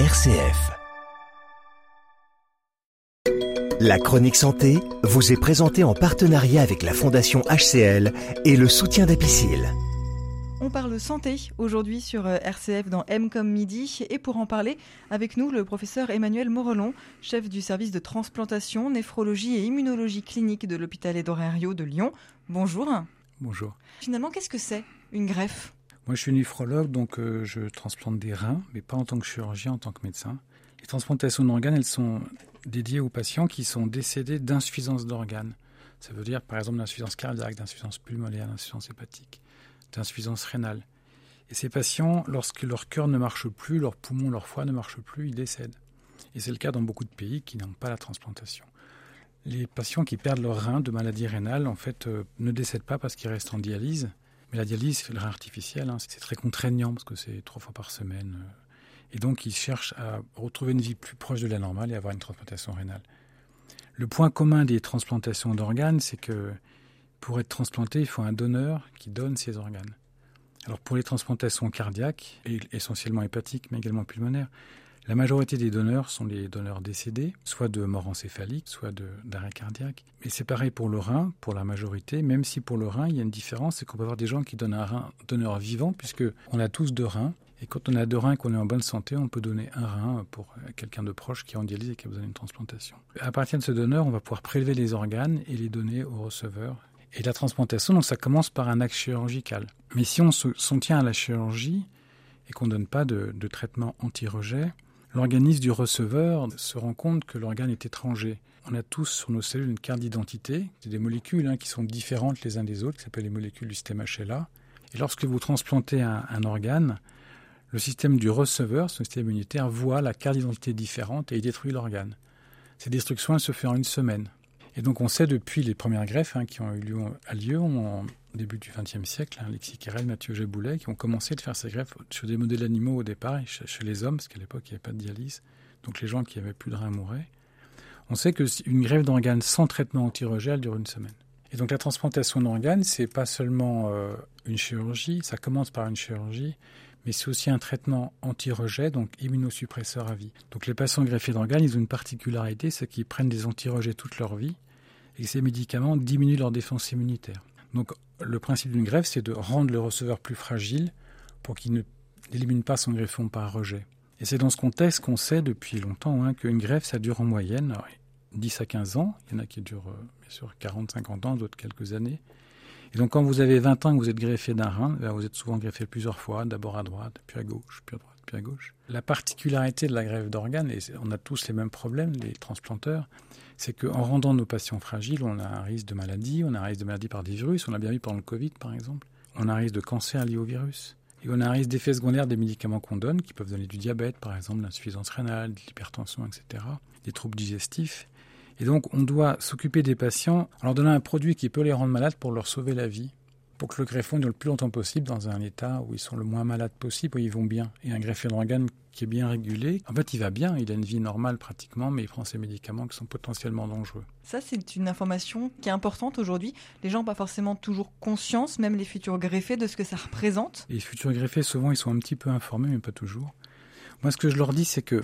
RCF. La chronique santé vous est présentée en partenariat avec la Fondation HCL et le soutien d'Apicil. On parle santé aujourd'hui sur euh, RCF dans M comme midi et pour en parler avec nous le professeur Emmanuel Morelon, chef du service de transplantation, néphrologie et immunologie clinique de l'hôpital Edorario de Lyon. Bonjour. Bonjour. Finalement, qu'est-ce que c'est une greffe? Moi, je suis néphrologue, donc euh, je transplante des reins, mais pas en tant que chirurgien, en tant que médecin. Les transplantations d'organes, elles sont dédiées aux patients qui sont décédés d'insuffisance d'organes. Ça veut dire, par exemple, d'insuffisance cardiaque, d'insuffisance pulmonaire, d'insuffisance hépatique, d'insuffisance rénale. Et ces patients, lorsque leur cœur ne marche plus, leur poumon, leur foie ne marche plus, ils décèdent. Et c'est le cas dans beaucoup de pays qui n'ont pas la transplantation. Les patients qui perdent leur rein de maladie rénale, en fait, euh, ne décèdent pas parce qu'ils restent en dialyse, mais la dialyse, le rein artificiel, hein, c'est très contraignant parce que c'est trois fois par semaine. Euh. Et donc, ils cherchent à retrouver une vie plus proche de la normale et avoir une transplantation rénale. Le point commun des transplantations d'organes, c'est que pour être transplanté, il faut un donneur qui donne ses organes. Alors pour les transplantations cardiaques, essentiellement hépatiques, mais également pulmonaires, la majorité des donneurs sont les donneurs décédés, soit de mort encéphalique, soit d'arrêt cardiaque. Mais c'est pareil pour le rein, pour la majorité, même si pour le rein, il y a une différence, c'est qu'on peut avoir des gens qui donnent un rein donneur vivant, puisque on a tous deux reins. Et quand on a deux reins et qu'on est en bonne santé, on peut donner un rein pour quelqu'un de proche qui est en dialyse et qui a besoin d'une transplantation. À partir de ce donneur, on va pouvoir prélever les organes et les donner au receveur. Et la transplantation, donc ça commence par un acte chirurgical. Mais si on s'en tient à la chirurgie et qu'on ne donne pas de, de traitement anti-rejet, l'organisme du receveur se rend compte que l'organe est étranger. On a tous sur nos cellules une carte d'identité, c'est des molécules hein, qui sont différentes les uns des autres, qui s'appellent les molécules du système HLA. Et lorsque vous transplantez un, organe, le système du receveur, son système immunitaire, voit la carte d'identité différente et il détruit l'organe. Cette destruction, se fait en une semaine. Et donc on sait depuis les premières greffes hein, qui ont eu lieu à Lyon, début du XXe siècle, hein, Alexis Carrel, Mathieu Géboulet, qui ont commencé de faire ces greffes sur des modèles animaux au départ, chez, les hommes, parce qu'à l'époque, il n'y avait pas de dialyse. Donc les gens qui avaient plus de reins mouraient. On sait qu'une greffe d'organes sans traitement anti-rejet, dure une semaine. Et donc la transplantation d'organes, c'est pas seulement euh, une chirurgie, ça commence par une chirurgie, mais c'est aussi un traitement anti-rejet, donc immunosuppresseur à vie. Donc les patients greffés d'organes, ils ont une particularité, c'est qu'ils prennent des anti-rejets toute leur vie, et ces médicaments diminuent leur défense immunitaire. Donc le principe d'une greffe, c'est de rendre le receveur plus fragile pour qu'il n'élimine pas son greffon par rejet. Et c'est dans ce contexte qu'on sait depuis longtemps hein, qu'une greffe, ça dure en moyenne 10 à 15 ans. Il y en a qui durent euh, bien sûr 40, 50 ans, d'autres quelques années. Et donc quand vous avez 20 ans et que vous êtes greffé d'un rein, ben, vous êtes souvent greffé plusieurs fois, d'abord à droite, puis à gauche, puis à droite, puis à gauche. La particularité de la greffe d'organes, et on a tous les mêmes problèmes, les transplanteurs, c'est qu'en rendant nos patients fragiles, on a un risque de maladie, on a un risque de maladie par des virus, on l'a bien vu pendant le Covid par exemple, on a un risque de cancer lié au virus. Et on a un risque d'effets secondaires des médicaments qu'on donne, qui peuvent donner du diabète, par exemple, l'insuffisance rénale, de l'hypertension, etc., des troubles digestifs. Et donc, on doit s'occuper des patients en leur donnant un produit qui peut les rendre malades pour leur sauver la vie pour que le greffon dure le plus longtemps possible dans un état où ils sont le moins malades possible, où ils vont bien. Et un greffier d'organes qui est bien régulé, en fait, il va bien, il a une vie normale pratiquement, mais il prend ses médicaments qui sont potentiellement dangereux. Ça, c'est une information qui est importante aujourd'hui. Les gens n'ont pas forcément toujours conscience, même les futurs greffés, de ce que ça représente. Les futurs greffés, souvent, ils sont un petit peu informés, mais pas toujours. Moi, ce que je leur dis, c'est que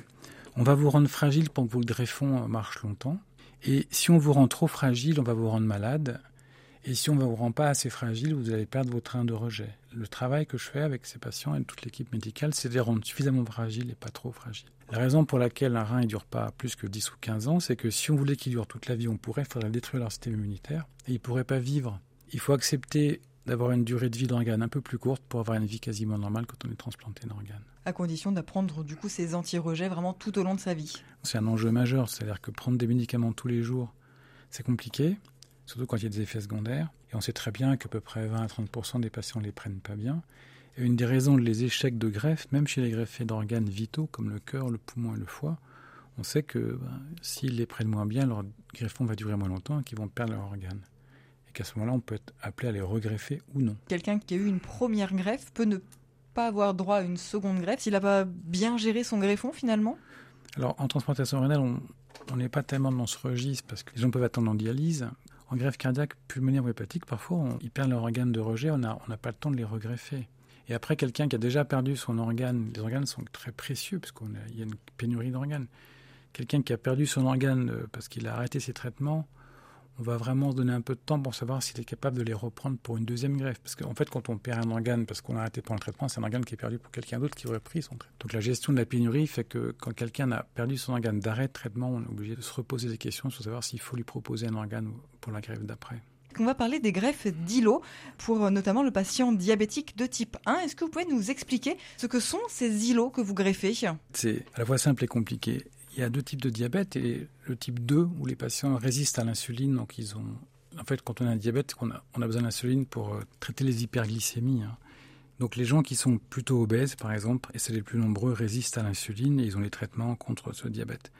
on va vous rendre fragile pour que vos greffons marchent longtemps. Et si on vous rend trop fragile, on va vous rendre malade. Et si on ne vous rend pas assez fragile, vous allez perdre vos trains de rejet. Le travail que je fais avec ces patients et toute l'équipe médicale, c'est de les rendre suffisamment fragiles et pas trop fragiles. La raison pour laquelle un rein ne dure pas plus que 10 ou 15 ans, c'est que si on voulait qu'il dure toute la vie, on pourrait, il faudrait détruire leur système immunitaire et ils ne pourraient pas vivre. Il faut accepter d'avoir une durée de vie d'organe un peu plus courte pour avoir une vie quasiment normale quand on est transplanté d'organes. À condition d'apprendre du coup ces anti-rejets vraiment tout au long de sa vie. C'est un enjeu majeur, c'est-à-dire que prendre des médicaments tous les jours, c'est compliqué surtout quand il y a des effets secondaires. Et on sait très bien qu'à peu près 20 à 30% des patients ne les prennent pas bien. Et une des raisons de les échecs de greffe, même chez les greffés d'organes vitaux comme le cœur, le poumon et le foie, on sait que ben, s'ils les prennent moins bien, leur greffon va durer moins longtemps et qu'ils vont perdre leur organe. Et qu'à ce moment-là, on peut être appelé à les regreffer ou non. Quelqu'un qui a eu une première greffe peut ne pas avoir droit à une seconde greffe s'il n'a pas bien géré son greffon finalement? Alors en transplantation rénale, on n'est pas tellement dans ce registre parce que les gens peuvent attendre en dialyse. En greffe cardiaque, pulmonaire ou hépatique, parfois, ils perdent leur organe de rejet, on n'a pas le temps de les regreffer. Et après, quelqu'un qui a déjà perdu son organe, les organes sont très précieux parce qu'il y a une pénurie d'organes. Quelqu'un qui a perdu son organe euh, parce qu'il a arrêté ses traitements, on va vraiment se donner un peu de temps pour savoir s'il est capable de les reprendre pour une deuxième greffe. Parce qu'en fait, quand on perd un organe parce qu'on a arrêté pendant le traitement, c'est un organe qui est perdu pour quelqu'un d'autre qui aurait pris son traitement. Donc la gestion de la pénurie fait que quand quelqu'un a perdu son organe d'arrêt de traitement, on est obligé de se reposer des questions sur savoir s'il faut lui proposer un organe pour la greffe d'après. On va parler des greffes d'îlots pour euh, notamment le patient diabétique de type 1. Est-ce que vous pouvez nous expliquer ce que sont ces îlots que vous greffez? C'est à la fois simple et compliqué. Il y a deux types de diabète et le type 2 où les patients résistent à l'insuline, donc ils ont en fait, quand on a un diabète, on a, besoin d'insuline pour euh, traiter les hyperglycémies. Hein. Donc les gens qui sont plutôt obèses, par exemple, et c'est les plus nombreux, résistent à l'insuline et ils ont les traitements contre ce diabète.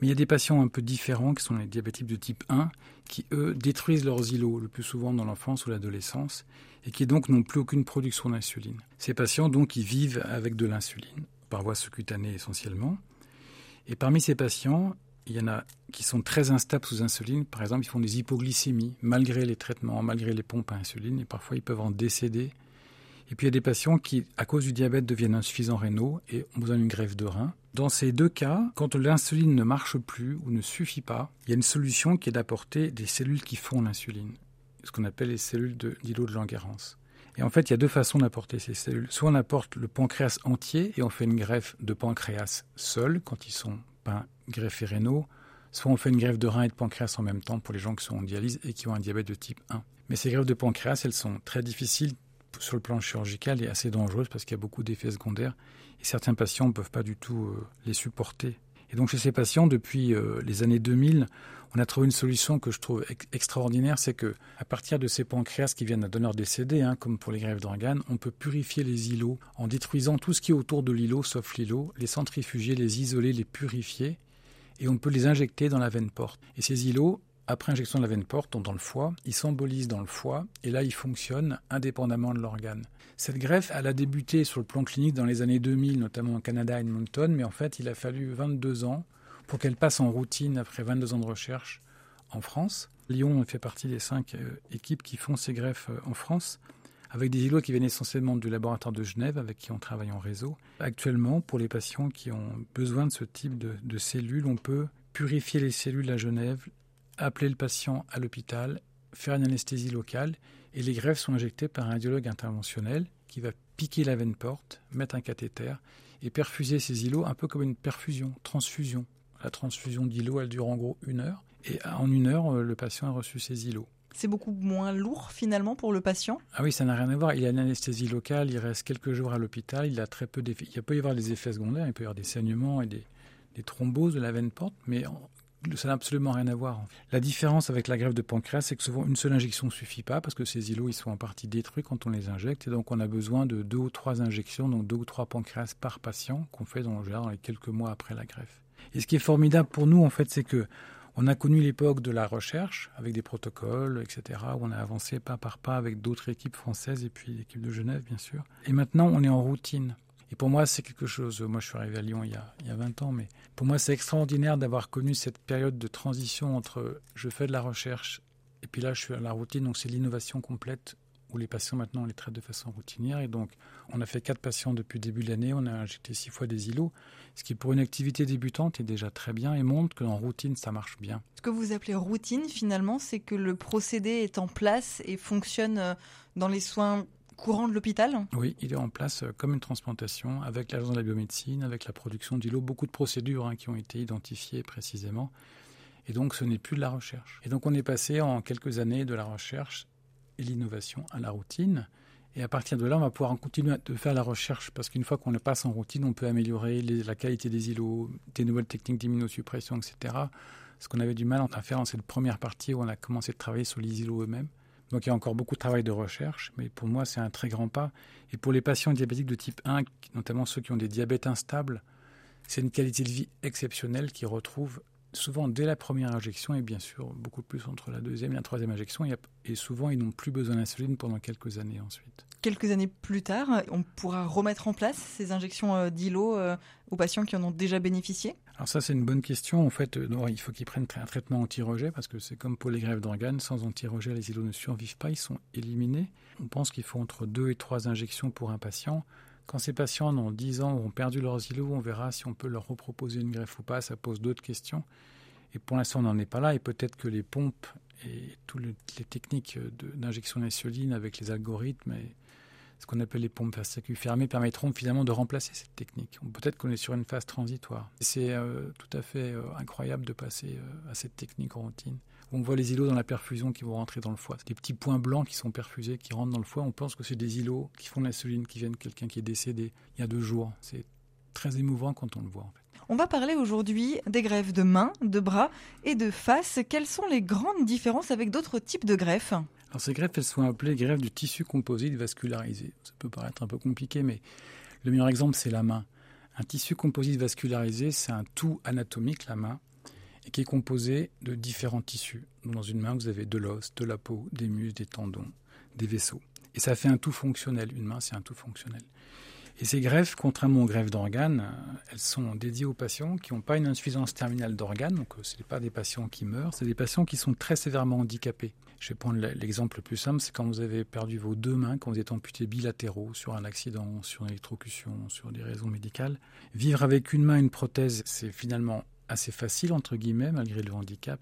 Mais il y a des patients un peu différents, qui sont les diabétiques de type 1, qui, eux, détruisent leurs îlots, le plus souvent dans l'enfance ou l'adolescence, et qui donc n'ont plus aucune production d'insuline. Ces patients, donc, ils vivent avec de l'insuline, par voie sous-cutanée essentiellement. Et parmi ces patients, il y en a qui sont très instables sous insuline. Par exemple, ils font des hypoglycémies malgré les traitements, malgré les pompes à insuline, et parfois ils peuvent en décéder. Et puis il y a des patients qui, à cause du diabète, deviennent insuffisants rénaux et ont besoin d'une greffe de rein. Dans ces deux cas, quand l'insuline ne marche plus ou ne suffit pas, il y a une solution qui est d'apporter des cellules qui font l'insuline, ce qu'on appelle les cellules d'îlot de, de Langerhans. Et en fait, il y a deux façons d'apporter ces cellules. Soit on apporte le pancréas entier et on fait une greffe de pancréas seul quand ils sont pas greffés rénaux, soit on fait une greffe de rein et de pancréas en même temps pour les gens qui sont en dialyse et qui ont un diabète de type 1. Mais ces greffes de pancréas, elles sont très difficiles sur le plan chirurgical et assez dangereuses parce qu'il y a beaucoup d'effets secondaires et certains patients ne peuvent pas du tout euh, les supporter. Et donc chez ces patients, depuis euh, les années 2000, on a trouvé une solution que je trouve extraordinaire, c'est que à partir de ces pancréas qui viennent d'un donneur décédé, hein, comme pour les greffes d'organes, on peut purifier les îlots en détruisant tout ce qui est autour de l'îlot, sauf l'îlot, les centrifuger, les isoler, les purifier, et on peut les injecter dans la veine porte. Et ces îlots, après injection de la veine porte, dans le foie, ils s'embolisent dans le foie, et là ils fonctionnent indépendamment de l'organe. Cette greffe, elle a débuté sur le plan clinique dans les années 2000, notamment au Canada à Edmonton, mais en fait il a fallu 22 ans pour qu'elle passe en routine après 22 ans de recherche en France. Lyon fait partie des cinq euh, équipes qui font ces greffes euh, en France, avec des îlots qui viennent essentiellement du laboratoire de Genève, avec qui on travaille en réseau. Actuellement, pour les patients qui ont besoin de ce type de, de cellules, on peut purifier les cellules à Genève, appeler le patient à l'hôpital, faire une anesthésie locale, et les greffes sont injectées par un radiologue interventionnel qui va piquer la veine porte, mettre un cathéter et perfuser ces îlots un peu comme une perfusion, transfusion. La transfusion d'îlots, elle dure en gros une heure. Et en une heure, euh, le patient a reçu ses îlots. C'est beaucoup moins lourd finalement pour le patient? Ah oui, ça n'a rien à voir. Il a une anesthésie locale, il reste quelques jours à l'hôpital, il a très peu d'effets. Il peut y avoir des effets secondaires, il peut y avoir des saignements et des, thromboses de la veine porte, mais ça n'a absolument rien à voir. La différence avec la greffe de pancréas, c'est que souvent une seule injection ne suffit pas parce que ces îlots ils sont en partie détruits quand on les injecte et donc on a besoin de deux ou trois injections, donc deux ou trois pancréas par patient qu'on fait dans, dans les quelques mois après la greffe. Et ce qui est formidable pour nous, en fait, c'est que on a connu l'époque de la recherche avec des protocoles, etc., où on a avancé pas par pas avec d'autres équipes françaises et puis l'équipe de Genève, bien sûr. Et maintenant, on est en routine. Et pour moi, c'est quelque chose. Moi, je suis arrivé à Lyon il y a, il y a 20 ans, mais pour moi, c'est extraordinaire d'avoir connu cette période de transition entre je fais de la recherche et puis là, je suis à la routine. Donc, c'est l'innovation complète où les patients maintenant on les traite de façon routinière. Et donc, on a fait quatre patients depuis le début de l'année. On a injecté six fois des îlots, ce qui pour une activité débutante est déjà très bien et montre qu'en routine ça marche bien. Ce que vous appelez routine, finalement, c'est que le procédé est en place et fonctionne euh, dans les soins courants de l'hôpital Oui, il est en place euh, comme une transplantation avec l'agence de la biomédecine, avec la production d'îlots, beaucoup de procédures hein, qui ont été identifiées précisément. Et donc, ce n'est plus de la recherche. Et donc, on est passé en quelques années de la recherche et l'innovation à la routine. Et à partir de là, on va pouvoir continuer de faire la recherche parce qu'une fois qu'on le passe en routine, on peut améliorer la qualité des îlots, des nouvelles techniques d'immunosuppression, etc. Ce qu'on avait du mal à faire dans cette première partie où on a commencé de travailler sur les îlots eux-mêmes. Donc il y a encore beaucoup de travail de recherche, mais pour moi c'est un très grand pas. Et pour les patients diabétiques de type 1, notamment ceux qui ont des diabètes instables, c'est une qualité de vie exceptionnelle qu'ils retrouvent souvent dès la première injection et bien sûr beaucoup plus entre la deuxième et la troisième injection. Et souvent, ils n'ont plus besoin d'insuline pendant quelques années ensuite. Quelques années plus tard, on pourra remettre en place ces injections euh, d'îlots euh, aux patients qui en ont déjà bénéficié? Alors ça, c'est une bonne question. En fait, euh, il faut qu'ils prennent un traitement anti-rejet parce que c'est comme pour les grèves d'organes. Sans anti-rejet, les îlots ne survivent pas, ils sont éliminés. On pense qu'il faut entre deux et trois injections pour un patient. Quand ces patients dans 10 ans ont perdu leurs îlots, on verra si on peut leur reproposer une greffe ou pas. Ça pose d'autres questions. Et pour l'instant, on n'en est pas là. Et peut-être que les pompes et toutes les techniques d'injection d'insuline avec les algorithmes et ce qu'on appelle les pompes à circuit fermé permettront finalement de remplacer cette technique. Peut-être qu'on est sur une phase transitoire. C'est euh, tout à fait euh, incroyable de passer euh, à cette technique en routine. On voit les îlots dans la perfusion qui vont rentrer dans le foie. Des petits points blancs qui sont perfusés, qui rentrent dans le foie. On pense que c'est des îlots qui font l'insuline, qui viennent de quelqu'un qui est décédé il y a deux jours. C'est très émouvant quand on le voit en fait. On va parler aujourd'hui des greffes de mains, de bras et de face. Quelles sont les grandes différences avec d'autres types de greffes? Alors ces greffes, elles sont appelées greffes du tissu composite vascularisé. Ça peut paraître un peu compliqué, mais le meilleur exemple, c'est la main. Un tissu composite vascularisé, c'est un tout anatomique, la main, et qui est composé de différents tissus. Dans une main, vous avez de l'os, de la peau, des muscles, des tendons, des vaisseaux. Et ça fait un tout fonctionnel. Une main, c'est un tout fonctionnel. Et ces greffes, contrairement aux greffes d'organes, euh, elles sont dédiées aux patients qui n'ont pas une insuffisance terminale d'organes. Donc, euh, ce n'est pas des patients qui meurent, c'est des patients qui sont très sévèrement handicapés. Je vais prendre l'exemple le plus simple, c'est quand vous avez perdu vos deux mains, quand vous êtes amputé bilatéraux sur un accident, sur une électrocution, sur des raisons médicales. Vivre avec une main, une prothèse, c'est finalement assez facile, entre guillemets, malgré le handicap.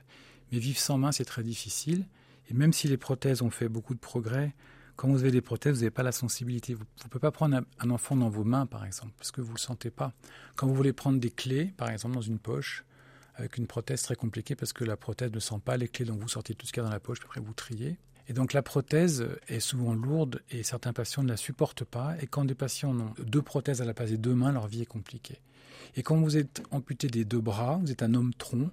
Mais vivre sans main, c'est très difficile. Et même si les prothèses ont fait beaucoup de progrès, quand vous avez des prothèses, vous n'avez pas la sensibilité. Vous ne pouvez pas prendre un enfant dans vos mains, par exemple, parce que vous ne le sentez pas. Quand vous voulez prendre des clés, par exemple, dans une poche, avec une prothèse très compliquée, parce que la prothèse ne sent pas les clés, donc vous sortez tout ce qu'il y a dans la poche, puis après vous triez. Et donc la prothèse est souvent lourde et certains patients ne la supportent pas. Et quand des patients ont deux prothèses à la place des deux mains, leur vie est compliquée. Et quand vous êtes amputé des deux bras, vous êtes un homme tronc,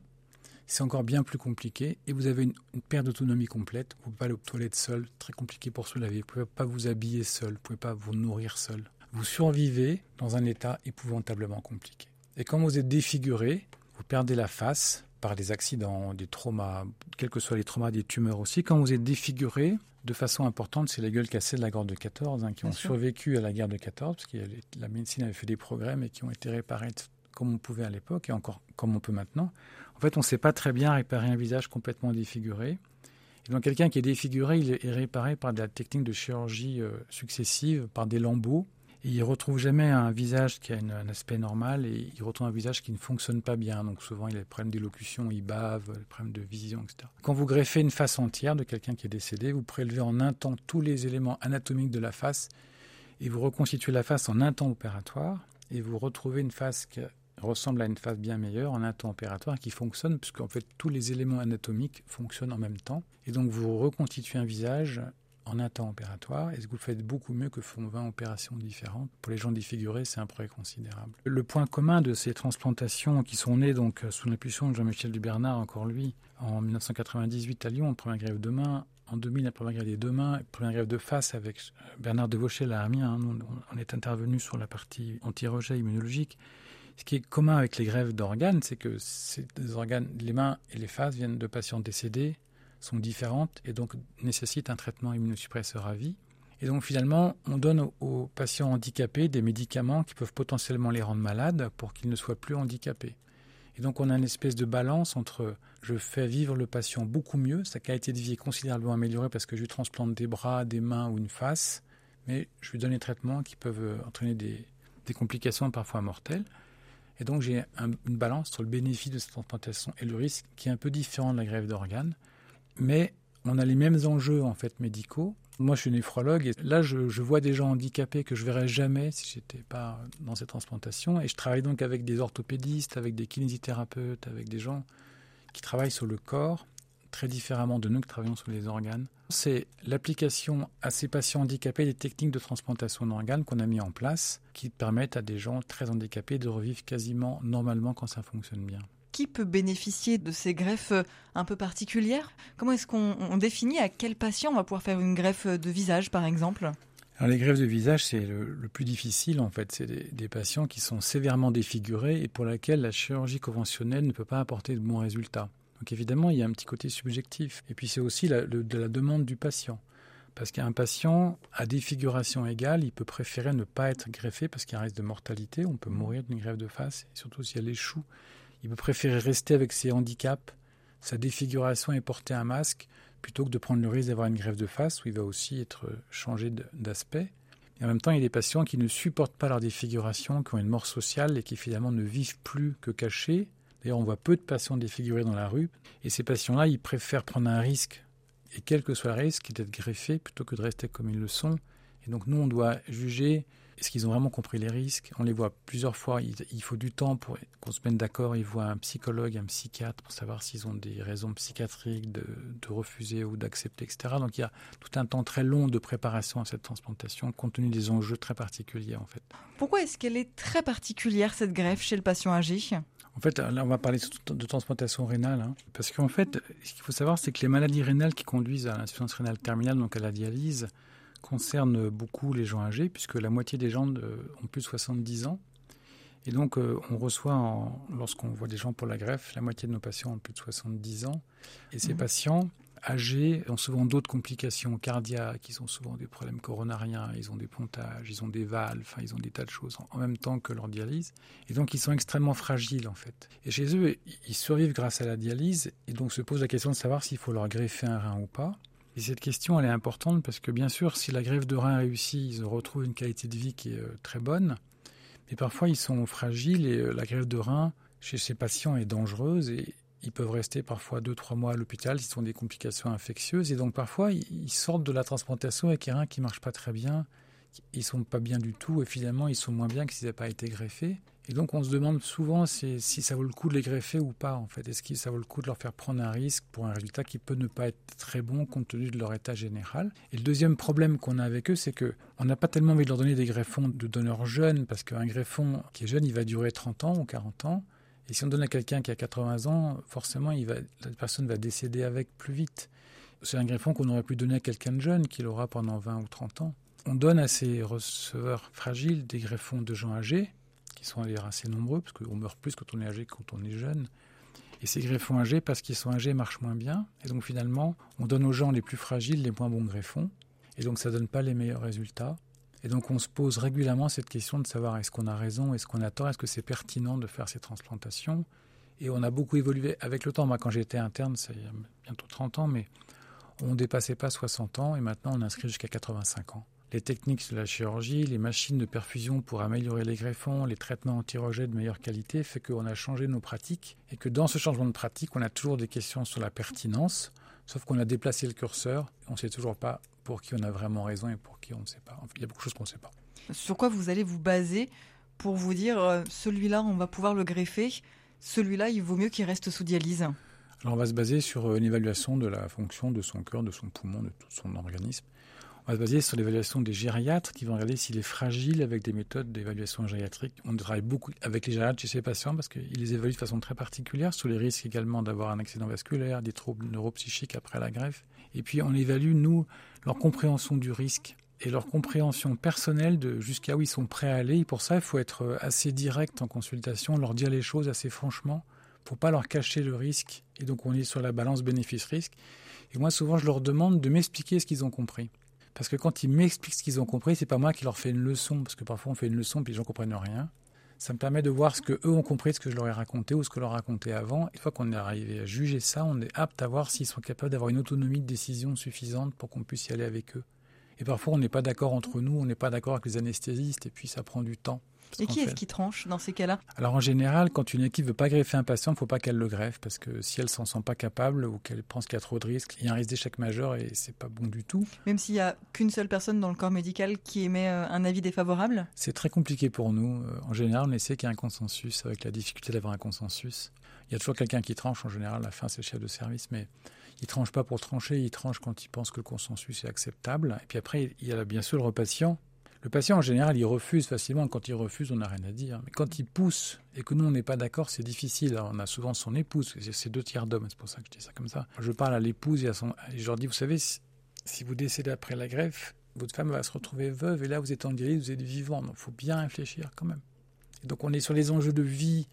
c'est encore bien plus compliqué et vous avez une, perte d'autonomie complète. Vous ne pouvez pas aller aux toilettes seul, très compliqué pour se laver. Vous ne pouvez pas vous habiller seul, vous ne pouvez pas vous nourrir seul. Vous survivez dans un état épouvantablement compliqué. Et quand vous êtes défiguré, vous perdez la face par des accidents, des traumas, quels que soient les traumas, des tumeurs aussi. Quand vous êtes défiguré, de façon importante, c'est les gueules cassées de la guerre de 14 hein, qui ont survécu à la guerre de 14, parce que la médecine avait fait des progrès, mais qui ont été réparés comme on pouvait à l'époque et encore comme on peut maintenant. En fait, on ne sait pas très bien réparer un visage complètement défiguré. Et donc, quelqu'un qui est défiguré, il est réparé par de la technique de chirurgie euh, successive, par des lambeaux. Et il retrouve jamais un visage qui a un aspect normal et il retrouve un visage qui ne fonctionne pas bien. Donc souvent, il a des problèmes d'élocution, il bave, des problèmes de vision, etc. Quand vous greffez une face entière de quelqu'un qui est décédé, vous prélevez en un temps tous les éléments anatomiques de la face et vous reconstituez la face en un temps opératoire et vous retrouvez une face qui ressemble à une phase bien meilleure en un temps opératoire qui fonctionne puisqu'en fait tous les éléments anatomiques fonctionnent en même temps. Et donc vous reconstituez un visage en un temps opératoire et vous le faites beaucoup mieux que font 20 opérations différentes. Pour les gens défigurés, c'est un progrès considérable. Le point commun de ces transplantations qui sont nées donc sous l'impulsion de Jean-Michel Dubernard, encore lui, en 1998 à Lyon, première grève de main, en 2000, la première grève des deux mains, première grève de face avec Bernard Devauchel à Amiens. Hein. on est intervenu sur la partie anti-rejet immunologique. Ce qui est commun avec les grèves d'organes, c'est que ces organes, les mains et les faces viennent de patients décédés, sont différentes et donc nécessitent un traitement immunosuppresseur à vie. Et donc finalement, on donne aux patients handicapés des médicaments qui peuvent potentiellement les rendre malades pour qu'ils ne soient plus handicapés. Et donc on a une espèce de balance entre je fais vivre le patient beaucoup mieux, sa qualité de vie est considérablement améliorée parce que je lui transplante des bras, des mains ou une face, mais je lui donne des traitements qui peuvent entraîner des, des complications parfois mortelles. Et donc j'ai une balance entre le bénéfice de cette transplantation et le risque qui est un peu différent de la grève d'organes. Mais on a les mêmes enjeux en fait médicaux. Moi, je suis néphrologue et là, je, vois des gens handicapés que je verrais jamais si j'étais pas dans cette transplantation. Et je travaille donc avec des orthopédistes, avec des kinésithérapeutes, avec des gens qui travaillent sur le corps très différemment de nous qui travaillons sur les organes. C'est l'application à ces patients handicapés des techniques de transplantation d'organes qu'on a mis en place qui permettent à des gens très handicapés de revivre quasiment normalement quand ça fonctionne bien. Qui peut bénéficier de ces greffes un peu particulières? Comment est-ce qu'on définit à quel patient on va pouvoir faire une greffe de visage par exemple? Les greffes de visage, c'est le, plus difficile en fait. C'est des, patients qui sont sévèrement défigurés et pour lesquels la chirurgie conventionnelle ne peut pas apporter de bons résultats. Donc évidemment, il y a un petit côté subjectif. Et puis c'est aussi de la demande du patient. Parce qu'un patient à défiguration égale, il peut préférer ne pas être greffé parce qu'il y a un risque de mortalité. On peut mourir d'une greffe de face, surtout si elle échoue. Il peut préférer rester avec ses handicaps, sa défiguration et porter un masque plutôt que de prendre le risque d'avoir une greffe de face où il va aussi être changé d'aspect. Et en même temps, il y a des patients qui ne supportent pas leur défiguration, qui ont une mort sociale et qui finalement ne vivent plus que cachés. D'ailleurs, on voit peu de patients défigurés dans la rue. Et ces patients-là, ils préfèrent prendre un risque, et quel que soit le risque, d'être greffés plutôt que de rester comme ils le sont. Et donc, nous, on doit juger est-ce qu'ils ont vraiment compris les risques On les voit plusieurs fois. Il, faut du temps pour qu'on se mette d'accord. Ils voient un psychologue, un psychiatre pour savoir s'ils ont des raisons psychiatriques de, refuser ou d'accepter, etc. Donc il y a tout un temps très long de préparation à cette transplantation, compte tenu des enjeux très particuliers en fait. Pourquoi est-ce qu'elle est très particulière cette greffe chez le patient âgé? En fait, là, on va parler de transplantation rénale, hein. parce qu'en fait, ce qu'il faut savoir, c'est que les maladies rénales qui conduisent à l'insuffisance rénale terminale, donc à la dialyse, concerne beaucoup les gens âgés, puisque la moitié des gens ont plus de 70 ans. Et donc, euh, on reçoit, lorsqu'on voit des gens pour la greffe, la moitié de nos patients ont plus de 70 ans. Et ces mmh. patients âgés ont souvent d'autres complications cardiaques, ils ont souvent des problèmes coronariens, ils ont des pontages, ils ont des valves, enfin, ils ont des tas de choses en même temps que leur dialyse. Et donc, ils sont extrêmement fragiles, en fait. Et chez eux, ils survivent grâce à la dialyse. Et donc, se pose la question de savoir s'il faut leur greffer un rein ou pas. Et cette question, elle est importante parce que bien sûr, si la greffe de rein réussit, ils retrouvent une qualité de vie qui est euh, très bonne. Mais parfois, ils sont fragiles et euh, la greffe de rein chez ces patients est dangereuse et ils peuvent rester parfois 2-3 mois à l'hôpital s'ils ont des complications infectieuses. Et donc parfois, ils sortent de la transplantation avec un qui ne marche pas très bien. Ils sont pas bien du tout et finalement, ils sont moins bien que s'ils n'avaient pas été greffés. Et donc on se demande souvent si, ça vaut le coup de les greffer ou pas en fait. Est-ce que ça vaut le coup de leur faire prendre un risque pour un résultat qui peut ne pas être très bon compte tenu de leur état général? Et le deuxième problème qu'on a avec eux, c'est que on n'a pas tellement envie de leur donner des greffons de donneurs jeunes parce qu'un greffon qui est jeune, il va durer 30 ans ou 40 ans. Et si on donne à quelqu'un qui a 80 ans, forcément, la personne va décéder avec plus vite. C'est un greffon qu'on aurait pu donner à quelqu'un de jeune qui l'aura pendant 20 ou 30 ans. On donne à ces receveurs fragiles des greffons de gens âgés qui sont d'ailleurs assez nombreux, parce qu'on meurt plus quand on est âgé que quand on est jeune. Et ces greffons âgés, parce qu'ils sont âgés, marchent moins bien. Et donc finalement, on donne aux gens les plus fragiles les moins bons greffons. Et donc ça ne donne pas les meilleurs résultats. Et donc on se pose régulièrement cette question de savoir est-ce qu'on a raison, est-ce qu'on a tort, est-ce que c'est pertinent de faire ces transplantations? Et on a beaucoup évolué avec le temps. Moi, quand j'étais interne, ça y a bientôt 30 ans, mais on ne dépassait pas 60 ans et maintenant on inscrit jusqu'à 85 ans les techniques de la chirurgie, les machines de perfusion pour améliorer les greffons, les traitements anti-rejet de meilleure qualité, fait qu'on a changé nos pratiques et que dans ce changement de pratique, on a toujours des questions sur la pertinence, sauf qu'on a déplacé le curseur, on ne sait toujours pas pour qui on a vraiment raison et pour qui on ne sait pas. Il y a beaucoup de choses qu'on ne sait pas. Sur quoi vous allez vous baser pour vous dire euh, celui-là, on va pouvoir le greffer, celui-là, il vaut mieux qu'il reste sous dialyse? Alors on va se baser sur euh, une évaluation de la fonction de son cœur, de son poumon, de tout son organisme. On va se baser sur l'évaluation des gériatres qui vont regarder s'il est fragile avec des méthodes d'évaluation gériatrique. On travaille beaucoup avec les gériatres chez ces patients parce qu'ils les évaluent de façon très particulière sur les risques également d'avoir un accident vasculaire, des troubles neuropsychiques après la greffe. Et puis on évalue, nous, leur compréhension du risque et leur compréhension personnelle de jusqu'à où ils sont prêts à aller. Et pour ça, il faut être assez direct en consultation, leur dire les choses assez franchement. Faut pas leur cacher le risque. Et donc on est sur la balance bénéfice-risque. Et moi, souvent, je leur demande de m'expliquer ce qu'ils ont compris. Parce que quand ils m'expliquent ce qu'ils ont compris, c'est pas moi qui leur fais une leçon, parce que parfois on fait une leçon puis les gens comprennent rien. Ça me permet de voir ce que eux ont compris de ce que je leur ai raconté ou ce que je leur avant. Une fois qu'on est arrivé à juger ça, on est apte à voir s'ils sont capables d'avoir une autonomie de décision suffisante pour qu'on puisse y aller avec eux. Et parfois, on n'est pas d'accord entre nous, on n'est pas d'accord avec les anesthésistes, et puis ça prend du temps. Et qui est-ce qui tranche dans ces cas-là? Alors en général, quand une équipe veut pas greffer un patient, il ne faut pas qu'elle le greffe parce que si elle s'en sent pas capable ou qu'elle pense qu'il y a trop de risques, il y a un risque d'échec majeur et c'est pas bon du tout. Même s'il y a qu'une seule personne dans le corps médical qui émet euh, un avis défavorable? C'est très compliqué pour nous. Euh, en général, on essaie qu'il y ait un consensus avec la difficulté d'avoir un consensus. Il y a toujours quelqu'un qui tranche en général. À la fin, c'est le chef de service, mais il tranche pas pour trancher. Il tranche quand il pense que le consensus est acceptable. Et puis après, il y a bien sûr le patient le patient, en général, il refuse facilement. Quand il refuse, on n'a rien à dire. Mais quand il pousse et que nous, on n'est pas d'accord, c'est difficile. on a souvent son épouse. C'est deux tiers d'hommes, c'est pour ça que je dis ça comme ça. Je parle à l'épouse et à son. Et je leur dis, vous savez, si vous décédez après la greffe, votre femme va se retrouver veuve et là vous êtes en dialyse, vous êtes vivant. Donc il faut bien réfléchir quand même. Et donc on est sur les enjeux de vie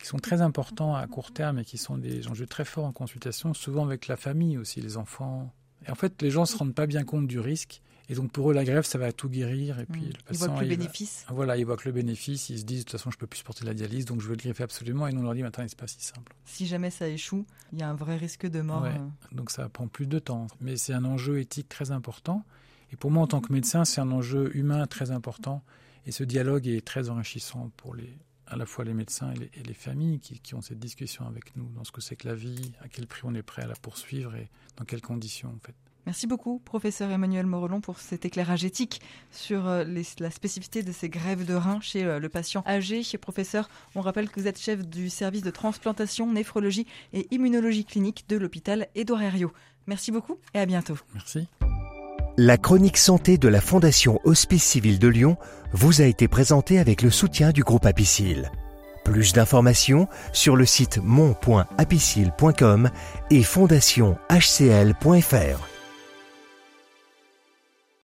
qui sont très importants à court terme et qui sont des enjeux très forts en consultation, souvent avec la famille aussi, les enfants. Et en fait, les gens ne se rendent pas bien compte du risque. Et donc pour eux, la grève, ça va tout guérir. Et puis Mm. le Ils voient patient, que le il va- bénéfice. voilà, ils voient que le bénéfice. Ils se disent de toute façon, je peux plus supporter la dialyse, donc je veux le greffer absolument. Et nous on leur dit, mais attendez, c'est pas si simple. Si jamais ça échoue, il y a un vrai risque de mort. Ouais. euh. Donc ça prend plus de temps. Mais c'est un enjeu éthique très important. Et pour moi, en tant que médecin, c'est un enjeu humain très important. Et ce dialogue est très enrichissant pour les, à la fois les médecins et les, et les familles qui, qui ont cette discussion avec nous dans ce que c'est que la vie, à quel prix on est prêt à la poursuivre et dans quelles conditions en fait. Merci beaucoup, professeur Emmanuel Morelon, pour cet éclairage éthique sur euh, les- la spécificité de ces grèves de reins chez euh, le patient âgé. Chez professeur, on rappelle que vous êtes chef du service de transplantation, néphrologie et immunologie clinique de l'hôpital Édouard Herriot. Merci beaucoup et à bientôt. Merci. La chronique santé de la Fondation Hospice Civil de Lyon vous a été présentée avec le soutien du groupe Apicil. Plus d'informations sur le site mon.apicil.com et fondation-hcl.fr.